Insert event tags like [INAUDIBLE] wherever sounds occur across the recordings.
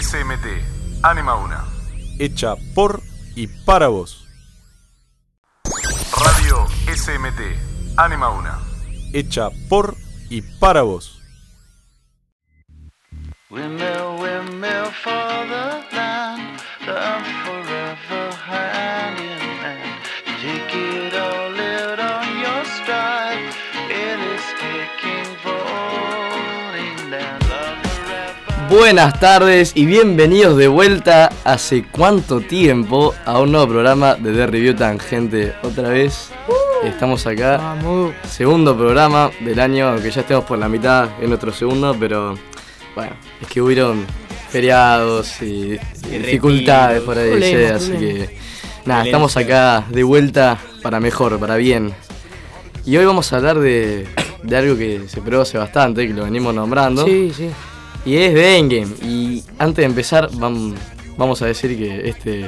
SMT, Anima 1. Hecha por y para vos. Radio SMT, Anima 1. Hecha por y para vos. Windmill, windmill for Buenas tardes y bienvenidos de vuelta hace cuánto tiempo a un nuevo programa de The Review Tangente. Otra vez estamos acá, Vamos. segundo programa del año, aunque ya estemos por la mitad en nuestro segundo, pero bueno, es que hubieron feriados y, y dificultades por ahí, Problemas, así problemas. que nada, estamos acá de vuelta para mejor, para bien. Y hoy vamos a hablar de, de algo que se probó hace bastante, que lo venimos nombrando. Sí, sí. Y es de Endgame. Y antes de empezar, vam- vamos a decir que este,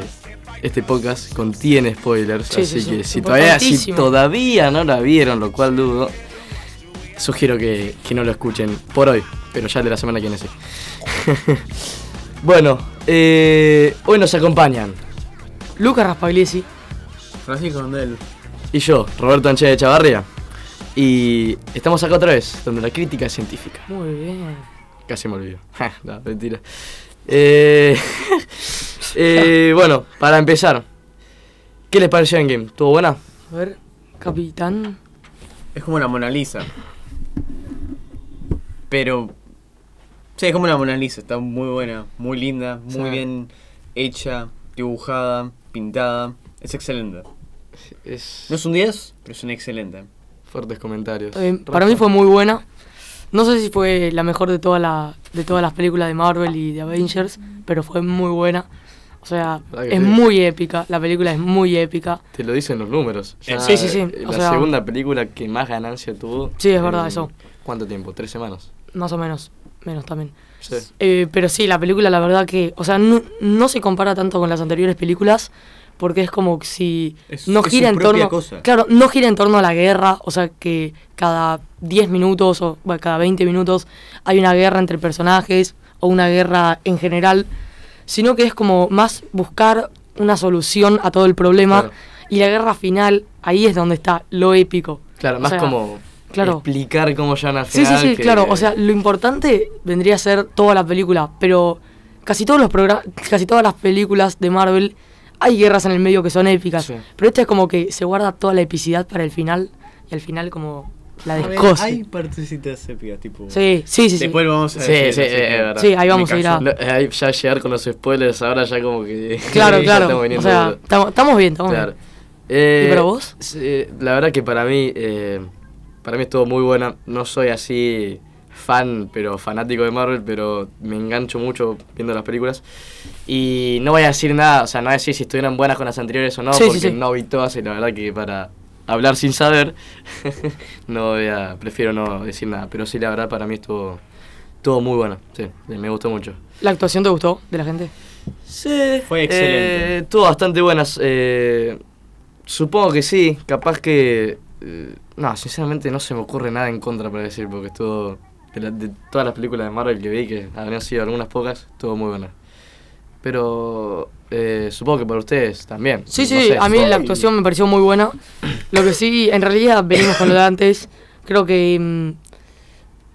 este podcast contiene spoilers. Sí, así sí, sí. que si todavía, si Importantísimo. todavía no la vieron, lo cual dudo, sugiero que, que no lo escuchen por hoy. Pero ya de la semana que viene sí. [LAUGHS] bueno, eh, hoy nos acompañan. Lucas Raspagliesi. Francisco Mandel. Y yo, Roberto Anche de Chavarria. Y estamos acá otra vez, donde la crítica es científica. Muy bien. Casi me olvido. [LAUGHS] no, mentira. Eh, [LAUGHS] eh, bueno, para empezar, ¿qué les pareció Endgame? ¿Estuvo buena? A ver, capitán. Es como la Mona Lisa. Pero. Sí, es como la Mona Lisa. Está muy buena, muy linda, muy Sí. bien hecha, dibujada, pintada. Es excelente. Es No es un 10, pero es un excelente. fuertes comentarios. Para mí fue muy buena. No sé si fue la mejor de, toda la, de todas las películas de Marvel y de Avengers, pero fue muy buena. O sea, ¿Verdad que es sí? muy épica. La película es muy épica. Te lo dicen los números. Ya, Sí, sí, sí, o La sea- segunda película que más ganancia tuvo. Sí, es verdad eso. ¿Cuánto tiempo? ¿Tres semanas? Más o menos. Menos también. Sí. Eh, pero sí, la película, la verdad que. O sea, no, no se compara tanto con las anteriores películas. Porque es como si Es- no es gira su en torno. cosa. Claro, no gira en torno a la guerra. O sea, que cada 10 minutos o bueno, cada 20 minutos hay una guerra entre personajes. O una guerra en general. Sino que es como más buscar una solución a todo el problema. Claro. Y la guerra final, ahí es donde está lo épico. Claro, O más sea, como claro. explicar cómo llegan al Sí, sí, final. sí, que- claro. O sea, lo importante vendría a ser toda la película, pero casi todos los programas, casi todas las películas de Marvel hay guerras en el medio que son épicas, Sí. pero esta es como que se guarda toda la epicidad para el final y al final como la A ver, descose. hay partecitas épicas, tipo. Sí, sí, sí, sí. Después vamos a Sí, decir, sí, que verdad. Sí, ahí vamos a ir a- No, eh, ahí ya llegar con los spoilers, ahora ya como que. [LAUGHS] Claro, claro. estamos O sea, estamos estamos bien, estamos Claro. bien. Eh, ¿Y para vos? sí, la verdad que para mí, eh, para mí estuvo muy buena. No soy así fan, pero fanático de Marvel, pero me engancho mucho viendo las películas. Y no voy a decir nada, o sea, no voy a decir si estuvieron buenas con las anteriores o no, Sí, porque sí. no vi todas y la verdad que para hablar sin saber, [LAUGHS] no voy a, prefiero no decir nada. Pero sí, la verdad para mí estuvo, estuvo muy buena, sí, me gustó mucho. ¿La actuación te gustó de la gente? Sí. Fue excelente. Eh, tuvo bastante buenas. eh, supongo que sí. Capaz que. eh, no, sinceramente no se me ocurre nada en contra para decir, porque estuvo. De, la- de todas las películas de Marvel que vi, que habrían sido algunas pocas, estuvo muy buena. Pero. eh, supongo que para ustedes también. Sí, no sí, sé, a mí la actuación me pareció muy buena. Lo que sí, en realidad venimos con lo de antes. Creo que mm,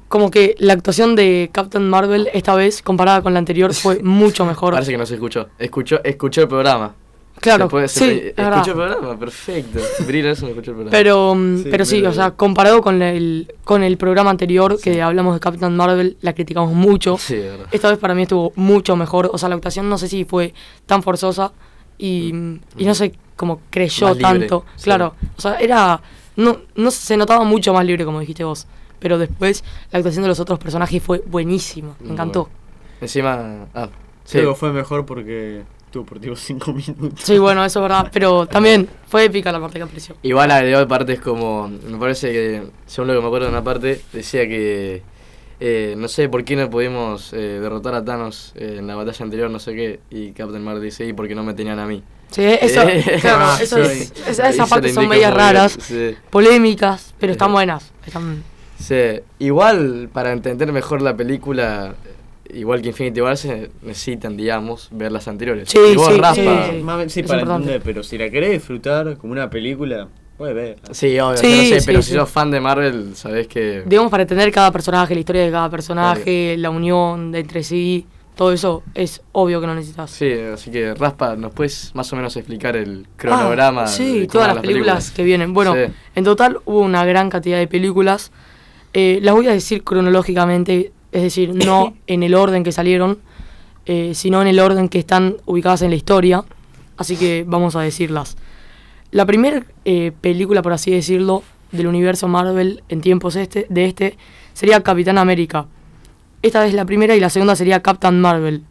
como que la actuación de Captain Marvel esta vez comparada con la anterior fue mucho mejor. Parece que no se escuchó. Escuchó, escuchó el programa. Claro, Se puede- se sí, puede- es verdad. escuchó el programa, perfecto. Brilla eso, no escuchó el programa. Pero, mm, Sí, pero sí, pero- o sea, comparado con el, con el programa anterior que hablamos de Captain Marvel, la criticamos mucho. Sí, verdad. Esta vez para mí estuvo mucho mejor. O sea, la actuación no sé si fue tan forzosa y, y no sé cómo creyó Más libre, tanto. sí. Claro, o sea, era. No, no se notaba mucho más libre, como dijiste vos. Pero después la actuación de los otros personajes fue buenísima. Me encantó. bueno. Encima. Ah, sí. Creo que fue mejor porque por tipo 5 minutos. Sí, bueno, eso es verdad. Pero [LAUGHS] también fue épica la parte que apareció. Igual agregó partes como. Me parece que, según lo que me acuerdo de una parte, decía que. eh, no sé por qué no pudimos eh, derrotar a Thanos eh, en la batalla anterior, no sé qué. Y Captain Marvel dice, y porque no me tenían a mí. Sí, eso, Eh, [LAUGHS] [LAUGHS] claro, ah, eso sí. es- esas partes son medias raras, Sí. polémicas, pero están buenas. Están, Sí. Igual, para entender mejor la película, igual que Infinity War, se necesitan, digamos, ver las anteriores. Sí, Y vos, sí, sí, Sí, sí. más- sí, Es para importante. entender, pero si la querés disfrutar como una película, puedes ver. Sí, obvio, Sí, yo no sé, sí, pero sí. si sos fan de Marvel, sabés que... Digamos, para entender cada personaje, la historia de cada personaje, la unión de entre sí, todo eso es obvio que no necesitas. Sí, así que Raspa, ¿nos puedes más o menos explicar el cronograma? Ah, sí, de todas las películas, que vienen. Bueno, Sí. en total hubo una gran cantidad de películas. Eh, las voy a decir cronológicamente, es decir, no [COUGHS] en el orden que salieron, eh, sino en el orden que están ubicadas en la historia. Así que vamos a decirlas. La primera eh, película, por así decirlo, del universo Marvel en tiempos este, de este sería Capitán América. Esta es la primera y la segunda sería Captain Marvel.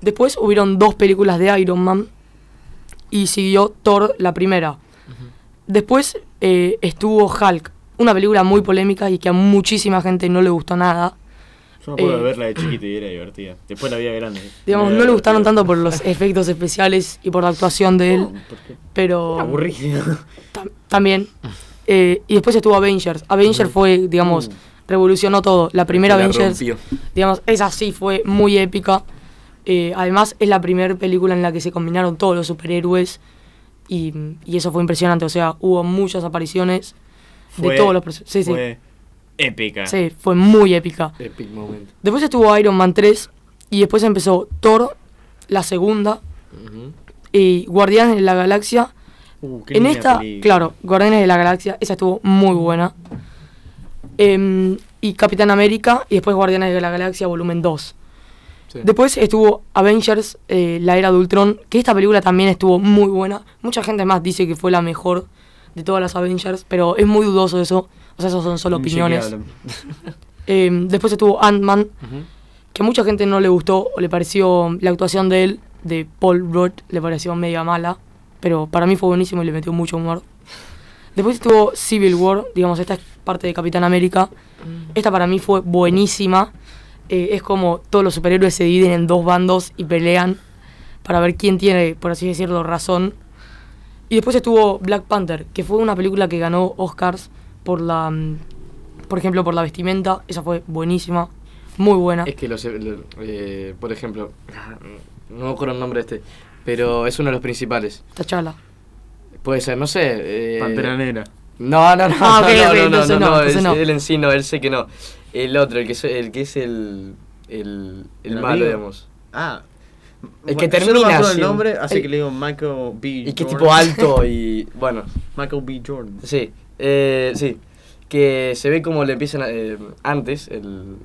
Después hubieron dos películas de Iron Man y siguió Thor la primera. Después eh, estuvo Hulk, una película muy polémica y que a muchísima gente no le gustó nada. Yo me acuerdo Eh, de verla de chiquito y era divertida. Después la vi de grande. Digamos, no le gustaron tanto por los efectos especiales y por la actuación de él, pero tam- también. Eh, y después estuvo Avengers. Avengers fue, digamos, revolucionó todo. La primera La Avengers, rompió. digamos, esa sí fue muy épica. Eh, además, es la primera película en la que se combinaron todos los superhéroes y, y eso fue impresionante. O sea, hubo muchas apariciones de todos los personajes. Sí, sí. Épica. Sí, fue muy épica. Epic moment. Después estuvo Iron Man 3 y después empezó Thor, la segunda, y Guardianes de la Galaxia. Uh, qué En esta, película. claro, Guardianes de la Galaxia, esa estuvo muy buena. Em, y Capitán América y después Guardianes de la Galaxia volumen 2. Sí. Después estuvo Avengers, eh, la era de Ultron, que esta película también estuvo muy buena. Mucha gente más dice que fue la mejor de todas las Avengers, pero es muy dudoso eso. O sea, esos son solo opiniones. [LAUGHS] Em, después estuvo Ant-Man, que a mucha gente no le gustó o le pareció la actuación de él, de Paul Rudd, le pareció media mala, pero para mí fue buenísimo y le metió mucho humor. Después estuvo Civil War, digamos, esta es parte de Capitán América. Esta para mí fue buenísima. Eh, es como todos los superhéroes se dividen en dos bandos y pelean para ver quién tiene, por así decirlo, razón. Y después estuvo Black Panther, que fue una película que ganó Oscars por la, mm, por ejemplo, por la vestimenta. Esa fue buenísima, muy buena. Es que los, lo- eh, por ejemplo, [LAUGHS] no me acuerdo el nombre de este, pero es uno de los principales. T'Challa. Puede ser, no sé. eh, Pantera Negra. No, no, no, [LAUGHS] Ah, no, no, no, no, no, no, él, no. él en sí no, él sé que no. El otro, el que, es- el, que es el, el, el ¿El malo, amigo? digamos. Ah. El que Bueno, yo no me termina acuerdo el así. nombre, así El- que le digo Michael B. Y que tipo alto y, [LAUGHS] bueno, Michael B. Jordan. sí, eh, sí. Que se ve como le empiezan a- eh, antes, el,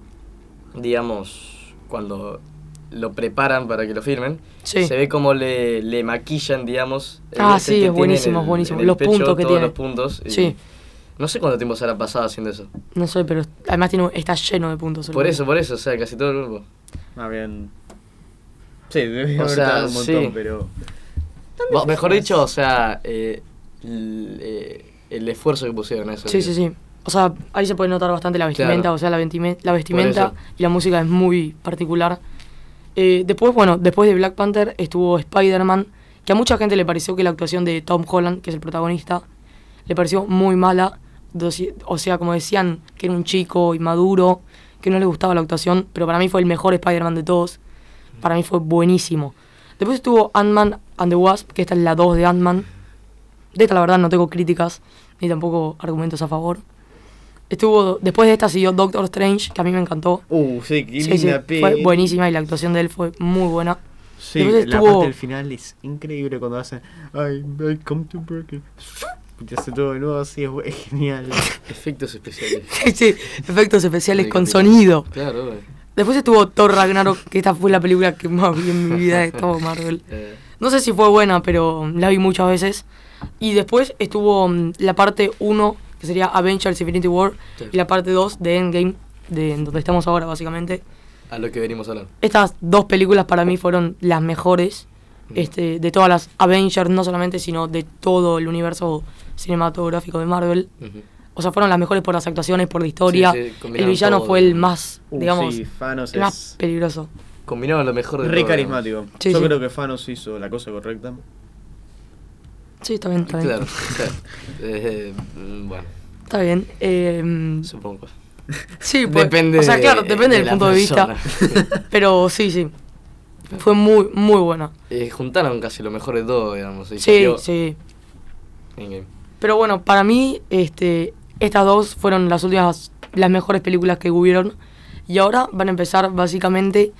digamos, cuando lo preparan para que lo firmen, Sí. se ve como le, le maquillan, digamos. el Ah, este sí, que es buenísimo, es buenísimo. Los pecho, puntos que todos tiene. los puntos. y Sí. No sé cuánto tiempo se habrá pasado haciendo eso. No sé, pero además tiene, está lleno de puntos. Por eso, por eso, o sea, casi todo el grupo. Ah, bien. Sí, debe haber sea, un montón, sí. pero. Mejor dicho, o sea, eh, eh, el esfuerzo que pusieron a eso. Sí, sí, sí. O sea, ahí se puede notar bastante la vestimenta. Claro. O sea, la, la vestimenta y la música es muy particular. Eh, después, bueno, después de Black Panther estuvo Spider-Man, que a mucha gente le pareció que la actuación de Tom Holland, que es el protagonista, le pareció muy mala. O sea, como decían, que era un chico inmaduro, que no le gustaba la actuación, pero para mí fue el mejor Spider-Man de todos. Para mí fue buenísimo. Después estuvo Ant-Man and the Wasp, que esta es la 2 de Ant-Man. De esta, la verdad, no tengo críticas ni tampoco argumentos a favor. Estuvo, después de esta siguió Doctor Strange, que a mí me encantó. Uh, sí, qué Sí, sí, linda peli. fue buenísima y la actuación de él fue muy buena. Sí, Después la estuvo- parte del final es increíble cuando hacen I, I come to break it. Y hace todo de nuevo así, es, genial. [LAUGHS] Efectos especiales. [LAUGHS] Sí, sí, efectos especiales Sí, con sonido. Claro, güey. Después estuvo Thor Ragnarok, que esta fue la película que más vi en mi vida de todo Marvel. [LAUGHS] Eh, No sé si fue buena, pero la vi muchas veces. Y después estuvo mm, la parte 1, que sería Avengers Infinity War, Sí. y la parte 2 de Endgame, de en donde estamos ahora básicamente. a lo que venimos hablando. Estas dos películas para mí fueron las mejores este, de todas las Avengers, no solamente, sino de todo el universo cinematográfico de Marvel. O sea, fueron las mejores por las actuaciones, por la historia. Sí, sí, el villano todo. fue el más, Uh, digamos, sí, Thanos el más es peligroso. Combinaron lo mejor de re todo, carismático. Sí, Yo sí. creo que Thanos hizo la cosa correcta. Sí, está bien, está bien. Claro, claro. Eh, bueno, Está bien. eh, supongo. Sí, pues, Depende O sea, claro, de- depende de del punto de vista. [LAUGHS] Pero sí, sí. Fue muy, muy buena. Eh, juntaron casi lo mejor de todo, digamos. y Sí, sí. Pero bueno, para mí, este, estas dos fueron las últimas, las mejores películas que hubieron. Y ahora van a empezar básicamente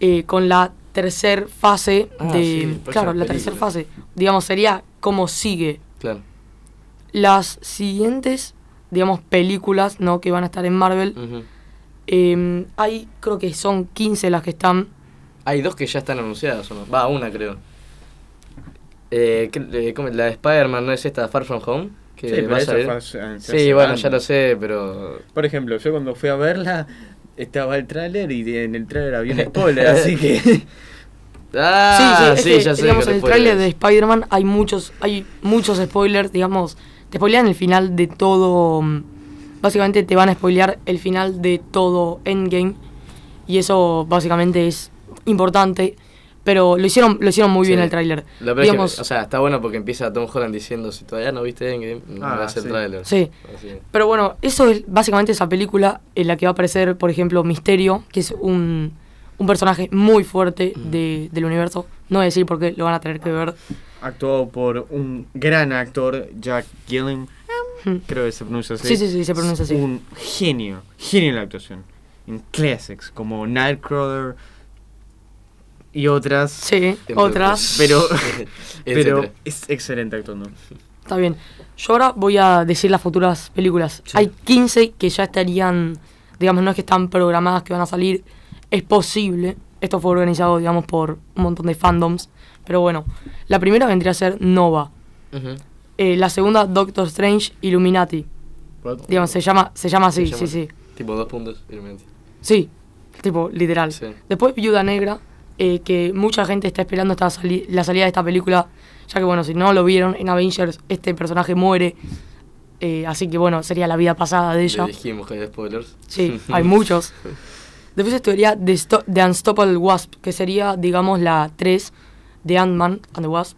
eh, con la tercer fase Ah, de. sí, claro, la tercera fase. Digamos, sería cómo sigue. Claro. Las siguientes, digamos, películas, ¿no? Que van a estar en Marvel. Eh, hay, creo que son 15 las que están. Hay dos que ya están anunciadas, ¿o no? Va, una creo. Eh, ¿qué- eh, ¿cómo- la de Spider-Man no es esta Far From Home? Que Sí, pero va a salir. Sí, bueno, ya lo sé, pero. Por ejemplo, yo cuando fui a verla, estaba el tráiler y en el tráiler había un spoiler, así que... [LAUGHS] Ah, sí, sí, ya sé. digamos, en el tráiler de. Spider-Man hay muchos, hay muchos spoilers, digamos, te spoilean el final de todo, mm, básicamente te van a spoilear el final de todo Endgame, y eso básicamente es importante, pero lo hicieron, lo hicieron muy bien el tráiler. Lo peor es que, o sea, está bueno porque empieza Tom Holland diciendo: Si todavía no viste Endgame, no Ah, veas el sí. tráiler. Sí. Así. Pero bueno, eso es básicamente esa película en la que va a aparecer, por ejemplo, Misterio, que es un, un personaje muy fuerte de- del universo. No voy a decir por qué, lo van a tener que ver. Actuado por un gran actor, Jack Gillenham, Hmm. creo que se pronuncia así. Sí, sí, sí, se pronuncia así. Un genio, genio en la actuación. En classics, como Nightcrawler y otras. Sí, otras. Pero, [LAUGHS] [LAUGHS] pero es excelente actuando. Está bien. Yo ahora voy a decir las futuras películas. Sí. Hay 15 que ya estarían, digamos, no es que están programadas que van a salir. Es posible. Esto fue organizado, digamos, por un montón de fandoms. Pero bueno, la primera vendría a ser Nova. Eh, la segunda, Doctor Strange Illuminati. Digamos, se llama, se llama así, Se sí, sí. Tipo dos puntos. Illuminati. Sí, tipo, literal. Sí. Después Viuda Negra, eh, que mucha gente está esperando esta sali- la salida de esta película, ya que bueno, si no lo vieron en Avengers, este personaje muere, eh, así que bueno, sería la vida pasada de ella. Le dijimos que hay spoilers. Sí, [LAUGHS] hay muchos. [LAUGHS] Después estaría The, Sto- The Unstoppable Wasp, que sería, digamos, la 3 de Ant-Man and the Wasp.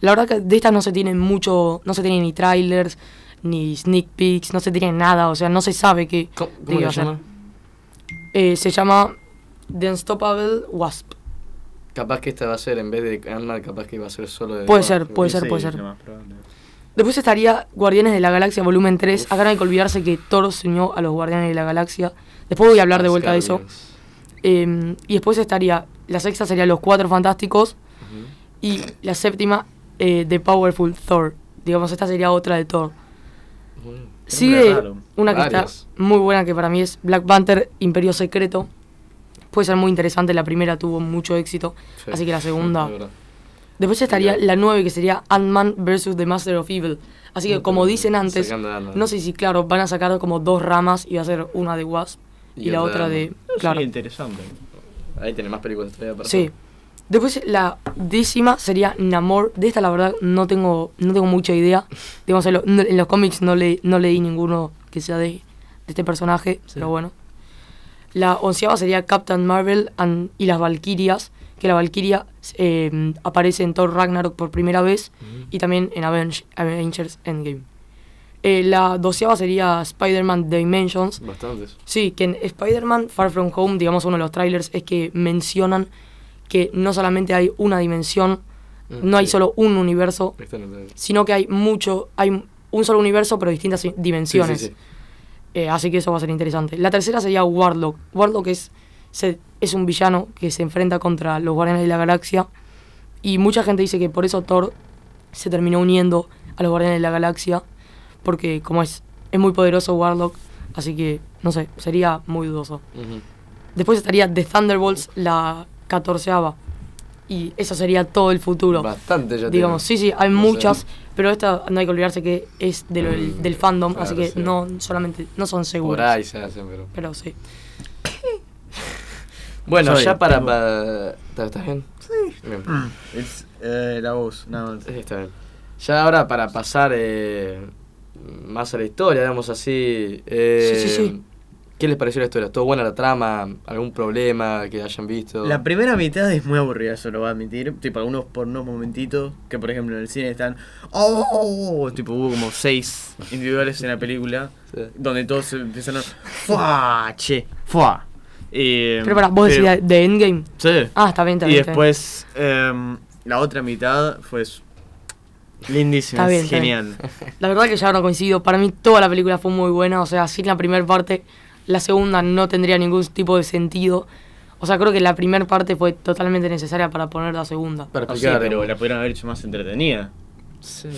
La verdad que de esta no se tienen mucho, no se tienen ni trailers, ni sneak peeks, no se tiene nada, o sea, no se sabe qué, ¿Cómo, cómo ser. llama? Eh, se llama The Unstoppable Wasp. Capaz que esta va a ser, en vez de Ant-Man, capaz que va a ser solo de. Puede ser, puede Sí, ser, puede sí, ser. Después estaría Guardianes de la Galaxia Volumen 3. Acá no hay que olvidarse que Thor se unió a los Guardianes de la Galaxia. Después voy a hablar de vuelta de eso. Eh, y después estaría, la sexta sería Los Cuatro Fantásticos. Y la séptima, eh, The Powerful Thor. Digamos, esta sería otra de Thor. Bueno. Sigue una que Varias. está muy buena, que para mí es Black Panther Imperio Secreto. Puede ser muy interesante, la primera tuvo mucho éxito. Sí. Así que la segunda... Después estaría la 9, que sería Ant-Man vs. The Master of Evil. Así que, como dicen antes, no sé si, claro, van a sacar como dos ramas y va a ser una de Wasp y, Y la otra de. Claro. Sería interesante. Ahí tiene más películas todavía para Sí. Después la décima sería Namor. De esta, la verdad, no tengo, no tengo mucha idea. Digamos, en, lo- no- en los cómics no, le, no leí ninguno que sea de, de este personaje, pero bueno. La onceava sería Captain Marvel and- y las Valkyrias, que la Valkyria eh, aparece en Thor Ragnarok por primera vez y también en Avenge- Avengers Endgame. Eh, la doceava sería Spider-Man Dimensions, Bastantes. Sí, que en Spider-Man Far From Home, digamos, uno de los trailers es que mencionan que no solamente hay una dimensión, Mm, no hay solo un universo, sino que hay mucho, hay un solo universo pero distintas dimensiones. Sí, sí, sí. Eh, así que eso va a ser interesante. La tercera sería Warlock. Warlock es, se- es un villano que se enfrenta contra los Guardianes de la Galaxia. Y mucha gente dice que por eso Thor se terminó uniendo a los Guardianes de la Galaxia. Porque como es, es muy poderoso Warlock. Así que, no sé, sería muy dudoso. Después estaría The Thunderbolts, la catorceava. Y eso sería todo el futuro. Bastante ya Digamos, sí, tiene. sí, hay No sé. muchas, pero esta no hay que olvidarse que es de lo- del, Mm, del fandom, claro, así que sí. no solamente, no son Por seguros. ahí se hacen, pero. Pero sí. [LAUGHS] Bueno, Soy- ya para. tengo- para- ¿Está, está bien? Sí. Bien. Es eh, la voz, nada más. Sí, está bien. Ya ahora para pasar eh, más a la historia, digamos así. eh, Sí, sí, sí. ¿Qué les pareció la historia? ¿Todo buena la trama? ¿Algún problema que hayan visto? La primera mitad es muy aburrida, eso lo voy a admitir. Tipo, algunos por unos momentitos, que por ejemplo en el cine están. ¡Oh! Tipo, hubo como seis individuales en la película, Sí. donde todos se empezaron. ¡Fua! Che, ¡fua! Eh, Pero para, vos pero- decías de Endgame. Sí. Ah, está bien, está y bien. bien. después, em, la otra mitad fue lindísima, Está bien, es está bien. genial. [LAUGHS] La verdad que ya no coincido. Para mí toda la película fue muy buena. O sea, sin la primera parte, la segunda no tendría ningún tipo de sentido. O sea, creo que la primera parte fue totalmente necesaria para poner la segunda. Para Ah, sí, explicar, pero la pudieron haber hecho más entretenida. Sí.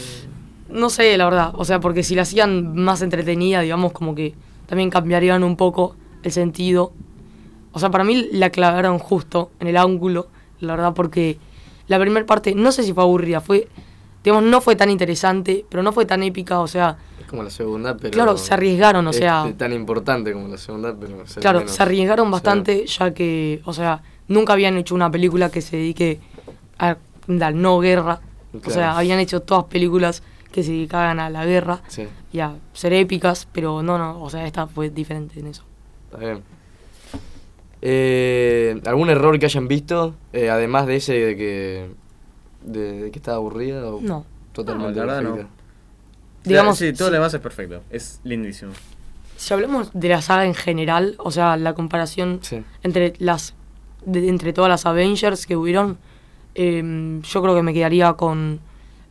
No sé, la verdad. O sea, porque si la hacían más entretenida, digamos, como que también cambiarían un poco el sentido. O sea, para mí la clavaron justo en el ángulo, la verdad, porque la primera parte, no sé si fue aburrida, fue, digamos, no fue tan interesante, pero no fue tan épica, o sea, Es como la segunda, pero... claro, se arriesgaron, o es sea, tan importante como la segunda, pero... claro, menos. se arriesgaron O sea, bastante, ya que, o sea, nunca habían hecho una película que se dedique a la no guerra. O sea, habían hecho todas películas que se dedicaban a la guerra Sí, y a ser épicas, pero no, no, o sea, esta fue diferente en eso. está bien. Eh, ¿Algún error que hayan visto? eh, además de ese de que... De, de que estaba aburrida o No. totalmente No, la verdad no. Digamos, sí, todo sí. lo demás es perfecto. Es lindísimo. Si hablamos de la saga en general, o sea, la comparación Sí. entre las de- entre todas las Avengers que hubieron, em, yo creo que me quedaría con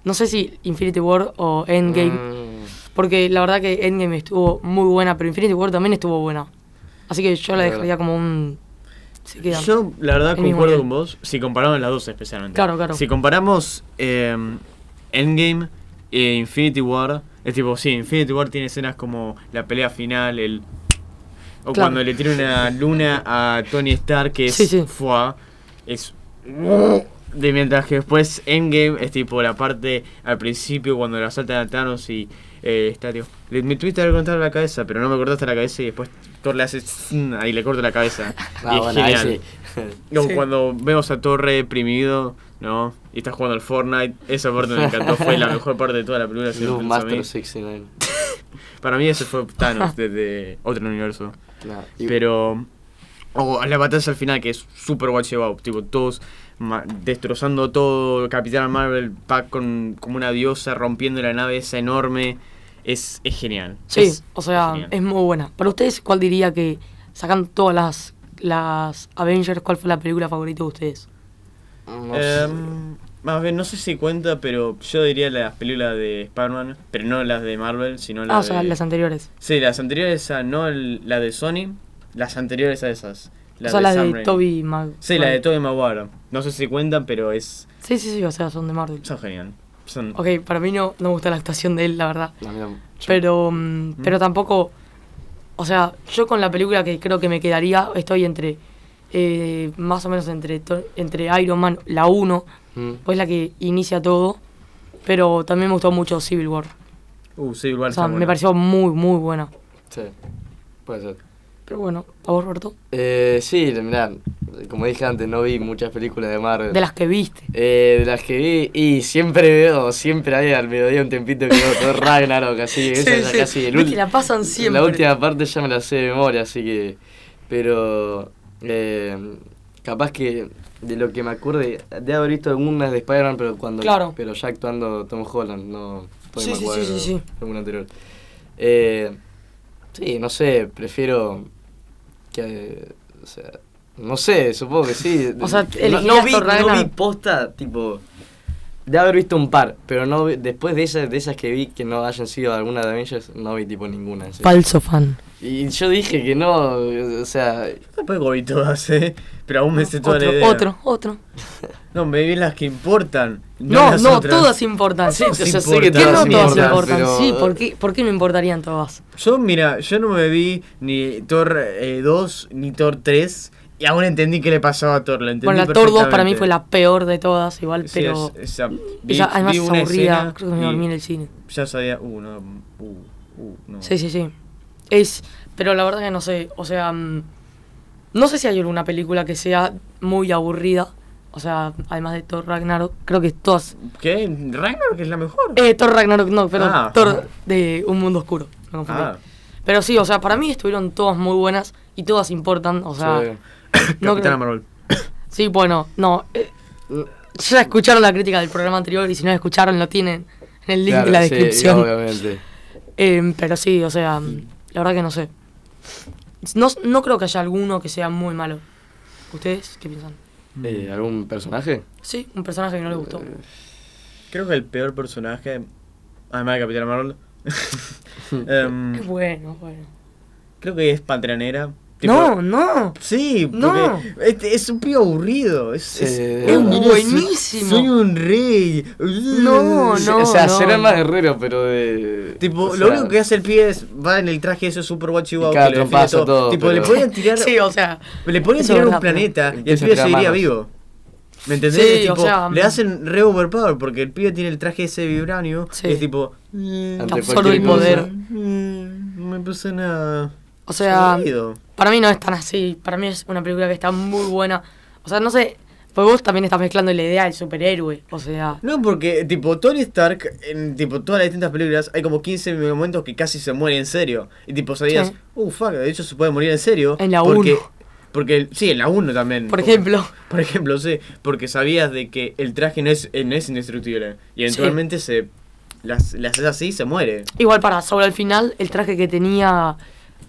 no sé si Infinity War o Endgame, Mm, porque la verdad que Endgame estuvo muy buena, pero Infinity War también estuvo buena. Así que yo la dejaría como un se queda. Yo, la verdad, concuerdo con vos. Si comparamos las dos, especialmente. Claro, claro. Si comparamos eh, Endgame e Infinity War, es tipo, sí, Infinity War tiene escenas como la pelea final, el. O Claro. cuando le tira una luna a Tony Stark, que es. Sí, sí. fuá, es. De mientras que después Endgame es tipo la parte al principio cuando le asaltan a Thanos y eh, le, me tuviste que cortar la cabeza, pero no me cortaste la cabeza y después Thor le hace zzz, ahí le corta la cabeza. [LAUGHS] ah, y es bueno, genial. sí. O Sí. cuando vemos a Thor deprimido, ¿no? Y está jugando al Fortnite, esa parte me encantó, fue la mejor parte de toda la película. si. Master 69. [LAUGHS] Para mí ese fue Thanos desde otro universo. Nah, y- Pero. O la batalla al final, que es super watch out, tipo, todos ma- destrozando todo, Capitán Marvel va con como una diosa rompiendo la nave esa enorme. Es, es genial. Sí, Es- o sea, es muy buena. Para ustedes, ¿cuál diría que sacan todas las las Avengers, cuál fue la película favorita de ustedes? no sé. Em, más bien, no sé si cuenta, pero yo diría las películas de Spider-Man, pero no las de Marvel, sino las Ah, o sea, de... las anteriores. Sí, las anteriores a, no el- la de Sony, las anteriores a esas. o sea, las Sam de. Toby Mag. Sí, la de Tobey Maguire. No sé si cuentan, pero es Sí, sí, sí, o sea, son de Marvel. son genial. Son Ok, para mí no, no me gusta la actuación de él, la verdad. No- yo- Pero, mm, pero tampoco. O sea, yo con la película que creo que me quedaría, estoy entre. eh, más o menos entre, entre Iron Man, la 1, Mm. pues la que inicia todo. Pero también me gustó mucho Civil War. Uh, sí, igual O sea, está me buena. pareció muy, muy buena. Sí, puede ser. Pero bueno, ¿a vos, Roberto? Eh, sí, mirá, como dije antes, no vi muchas películas de Marvel. De las que viste. Eh, de las que vi, y siempre veo, siempre hay al mediodía un tempito que veo todo Ragnarok, así, [LAUGHS] esa ya casi el ul- la pasan siempre. La última parte ya me la sé de memoria, así que. Pero. eh, capaz que de lo que me acuerde, de haber visto algunas de Spider-Man, pero cuando. Claro. Pero ya actuando Tom Holland, no. Sí, sí, Maguire, sí, sí, sí. Alguna anterior. Eh, sí, no sé, prefiero. Que. o sea. No sé, supongo que sí. O sea, no, no vi, no vi posta, tipo. De haber visto un par, pero no vi- después de esas, de esas que vi que no hayan sido alguna de Avengers, no vi tipo ninguna. serio. Falso fan. Y yo dije que no, o sea, Tampoco vi todas, eh. Pero aún me sé toda Otro, la idea. otro, otro. No, me vi las que importan. No, no, todas importan. Sí, o sea, sé importan. que ¿Qué no todas todas importan, importan? pero- Sí, ¿por qué, ¿por qué no importarían todas? Yo, mira, yo no me vi ni Thor eh, 2 ni Thor 3. Y aún entendí qué le pasaba a Thor. Lo entendí Bueno, la Thor 2 para mí fue la peor de todas, igual, Sí, pero. es- esa- vi- ella además vi es aburrida, creo que me dormí en el cine. Ya sabía, uh, no, uh, uh, no. Sí, sí, sí. Es. Pero la verdad que no sé, o sea. mm, No sé si hay alguna película que sea muy aburrida. O sea, además de Thor Ragnarok, creo que todas. ¿Qué? ¿Ragnarok es la mejor? Eh, Thor Ragnarok, no, perdón. Ah. Thor de Un Mundo Oscuro. Me confundí. ah, Pero sí, o sea, para mí estuvieron todas muy buenas y todas importan, o sea... Sí. [COUGHS] no Capitana creo- Marvel. [COUGHS] Sí, bueno, no. eh, ya escucharon la crítica del programa anterior y si no la escucharon lo tienen en el link Claro, de la sí, descripción. obviamente. Eh, pero sí, o sea, la verdad que no sé. No, no creo que haya alguno que sea muy malo. ¿Ustedes qué piensan? Eh, ¿Algún personaje? Sí, un personaje que no les gustó. Creo que el peor personaje, además de Capitana Marvel, [LAUGHS] [LAUGHS] em, Es bueno, bueno. creo que es Pantera Negra. Tipo- No, no. Sí, No. este es un pibe aburrido. Es, Sí. es- Es es buenísimo. Soy, un rey. No, [LAUGHS] no. o sea, no. será más guerrero, pero de. Tipo, o lo sea, único que hace el pibe es va en el traje ese super guachi guau cada que trompazo, todo, Tipo, pero- le podían tirar, Sí, o sea. le podían es tirar un planeta y el pibe seguiría manos. vivo. ¿Me entendés? Sí, Es tipo, o sea, le mm. hacen re overpower porque el pibe tiene el traje ese de vibranio Sí. y es tipo. mm, Ante absorbe el cualquier cosa. poder. mm, no me pasa nada. O sea. Para mí no es tan así. Para mí es una película que está muy buena. O sea, no sé. Pues vos también estás mezclando la idea del superhéroe. O sea. No, porque, tipo, Tony Stark, en tipo todas las distintas películas, hay como 15 momentos que casi se muere en serio. Y tipo, sabías, Sí. uh, fuck, de hecho se puede morir en serio. En la porque, uno. Porque, sí, en la 1 también. Por ejemplo. Por ejemplo, sí, porque sabías de que el traje no es, no es indestructible. Y eventualmente se. Las, las así y se muere. Igual para, sobre el final, el traje que tenía.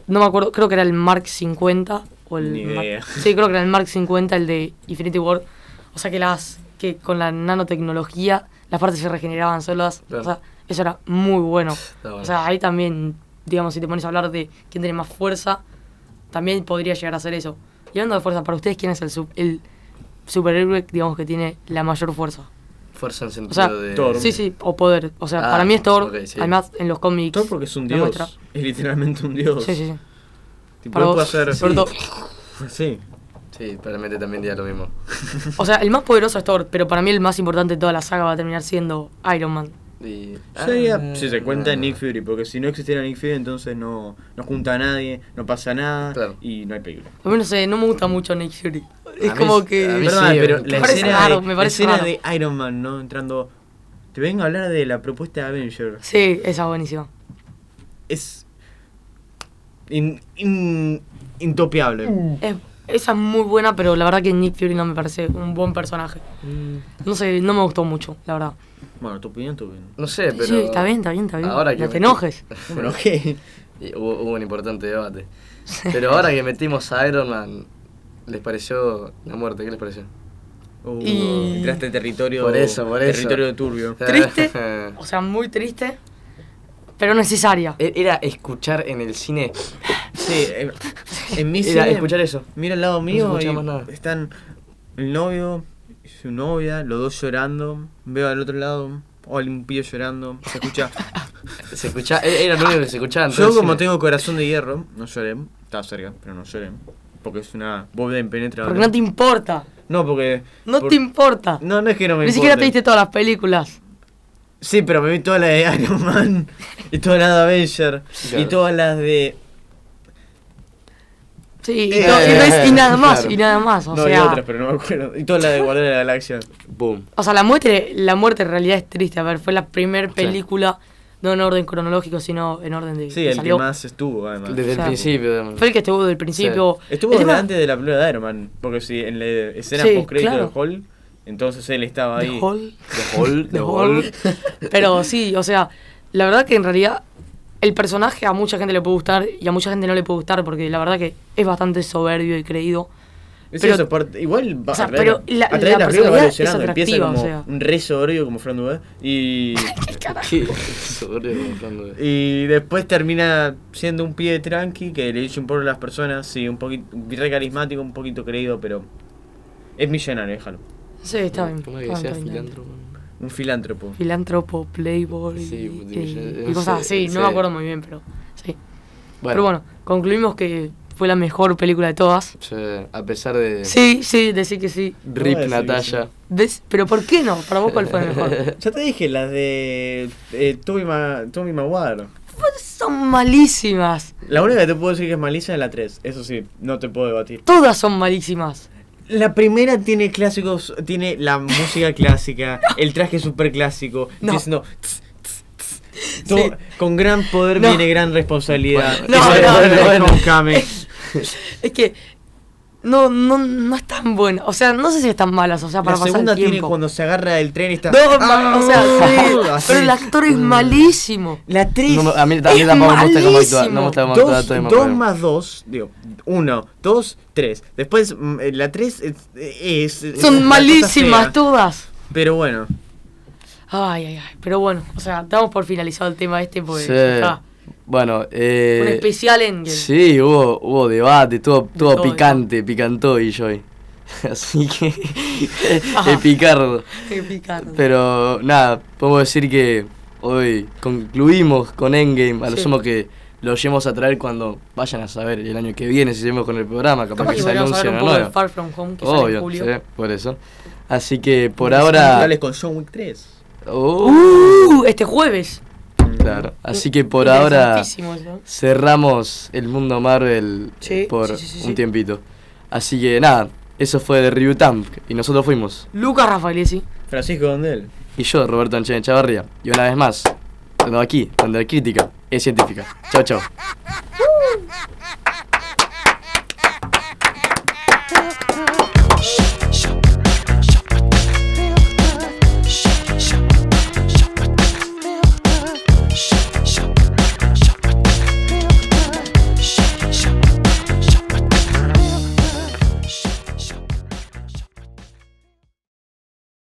No me acuerdo, creo que era el Mark 50. O el Ni Mark- idea. sí, creo que era el Mark 50, el de Infinity War. O sea que las. que con la nanotecnología las partes se regeneraban solas. Claro. O sea, eso era muy bueno. O sea, ahí también, digamos, si te pones a hablar de quién tiene más fuerza, también podría llegar a ser eso. Y hablando de fuerza, para ustedes, ¿quién es el, el superhéroe, digamos, que tiene la mayor fuerza? Fuerza en O sentido sea, de. Thor. sí, sí, o poder. O sea, Ah, para mí es Thor. sí. Además, en los cómics. Todo porque es un dios. muestra. Es literalmente un dios. Sí, sí, sí. Tipo, Para vos, hacer. sobre todo- Sí. Sí, probablemente también diría lo mismo. O sea, el más poderoso es Thor, pero para mí el más importante de toda la saga va a terminar siendo Iron Man. Y, Sería, Ah, si se cuenta Nick Fury, porque si no existiera Nick Fury, entonces no, no junta a nadie, no pasa nada Claro. y no hay película. A mí no sé, no me gusta mucho Nick Fury. Es mí como que. Perdón, sí, pero me la parece escena, raro, de, me la escena de Iron Man, ¿no? Entrando. Te vengo a hablar de la propuesta de Avenger. Sí, esa es buenísima. Es. in- in- intopiable. Es- esa es muy buena, pero la verdad que Nick Fury no me parece un buen personaje. No sé, no me gustó mucho, la verdad. Bueno, tu opinión, tu opinión. No sé, pero. Sí, está bien, está bien, está bien. Ahora que no te me- enojes. [LAUGHS] Bueno, ¿qué? Y hubo, hubo un importante debate. [LAUGHS] Pero ahora que metimos a Iron Man, ¿les pareció la muerte? ¿Qué les pareció? Uh, Y- Entraste en territorio. Por eso, por eso. Territorio turbio. [LAUGHS] Triste. [LAUGHS] O sea, muy triste, pero necesaria. E- Era escuchar en el cine. Sí, eh, en mi Era cine, escuchar eso. Mira al lado mío escucha y más nada. están el novio y su novia, los dos llorando. Veo al otro lado, o un pillo llorando. Se escucha. [LAUGHS] Se escuchaba, era lo único que se escuchaba. en Yo, como cine. tengo corazón de hierro, no lloré. Estaba cerca, pero no lloré. Porque es una bóveda impenetrable. Porque no te importa. No, porque. No por- te importa. No, no es que no me Ni siquiera te viste todas las películas. Sí, pero me vi todas las de Iron Man. [LAUGHS] y todas las de Avenger. Y todas las de. Sí, y, Eh, to- y no es- y nada más, claro. y nada más. O no, y sea, otras, pero no me acuerdo. Y todas las de Guardianes de la Galaxia. Boom. o sea, la muerte, la muerte en realidad es triste. A ver, fue la primera película, no en orden cronológico, sino en orden de Sí, que el salió. que más estuvo, además. Desde O sea, el principio. digamos. Fue el que estuvo desde el principio. Estuvo tema- antes de la película de Iron Man, porque si en la escena Sí, post crédito claro. de Hall, entonces él estaba ahí. Hall. The Hall, [LAUGHS] The Hall. Hall. Pero sí, o sea, la verdad que en realidad el personaje a mucha gente le puede gustar y a mucha gente no le puede gustar porque la verdad que es bastante soberbio y creído. Es Pero- eso, igual va o sea, a traer, pero la- a traer la la va es evolucionando, empieza como o sea. un re soberbio como Fran Dubé y, [LAUGHS] y después termina siendo un pie tranqui que le dice un poco a las personas, sí, un poquito, re carismático, un poquito creído, pero es millonario, déjalo. Sí, está bien. Un filántropo. Filántropo, playboy Sí, y, y cosas sí, así. sí. No me acuerdo muy bien, pero sí. Pero bueno, concluimos que fue la mejor película de todas. Sí, a pesar de Sí, sí, decir que sí. Rip Natalia. ¿Ves? Pero ¿por qué no? Para vos, ¿cuál fue la mejor? [LAUGHS] Ya te dije, las de eh, Ma Tobey Maguire. Son malísimas. La única que te puedo decir que es malísima es la 3, eso sí, no te puedo debatir. Todas son malísimas. La primera tiene clásicos, tiene la música clásica, [LAUGHS] el traje super clásico, No. diciendo Sí. Con gran poder No. viene gran responsabilidad. No, Eso no, es no, no. Es que no, no, no es tan buena. O sea, no sé si están malas, o sea, para La pasar segunda el tiene tiempo. cuando se agarra el tren y está. No, ma- o sea, sí, Así. pero el actor es malísimo. La 3. No me- a mí, a mí Es tampoco me gusta cómo actúa. No me gusta cómo actúa Dos, más dos, digo, uno, dos, tres. Después mm, eh, la tres es, es- es Son malísimas todas. Pero bueno, Ay, ay, ay. Pero bueno, o sea, damos por finalizado el tema este porque Sí. ya está. Bueno, eh. Un especial en Sí, hubo, hubo debate, todo, todo todo, picante, picantó y yo. [LAUGHS] Así que. [LAUGHS] Es picardo. Qué picante. Pero nada, podemos decir que hoy concluimos con Endgame. A lo Sí. sumo que lo llevamos a traer cuando vayan a saber el año que viene si seguimos con el programa. Capaz, que se anuncia una nueva. Far From Home, que sale en Obvio, julio. sí, por eso. Así que por ahora. Con John Wick 3. Oh, Uh, este jueves. claro. Así que por ahora cerramos el mundo Marvel Sí, por sí, sí, sí, un sí. tiempito. Así que nada, eso fue de Review Tamp y nosotros fuimos. Lucas Rafaelesi. Francisco Dondel. Y yo, Roberto Anchen Chavarría. Y una vez más, aquí, donde la crítica es científica. Chao, chao.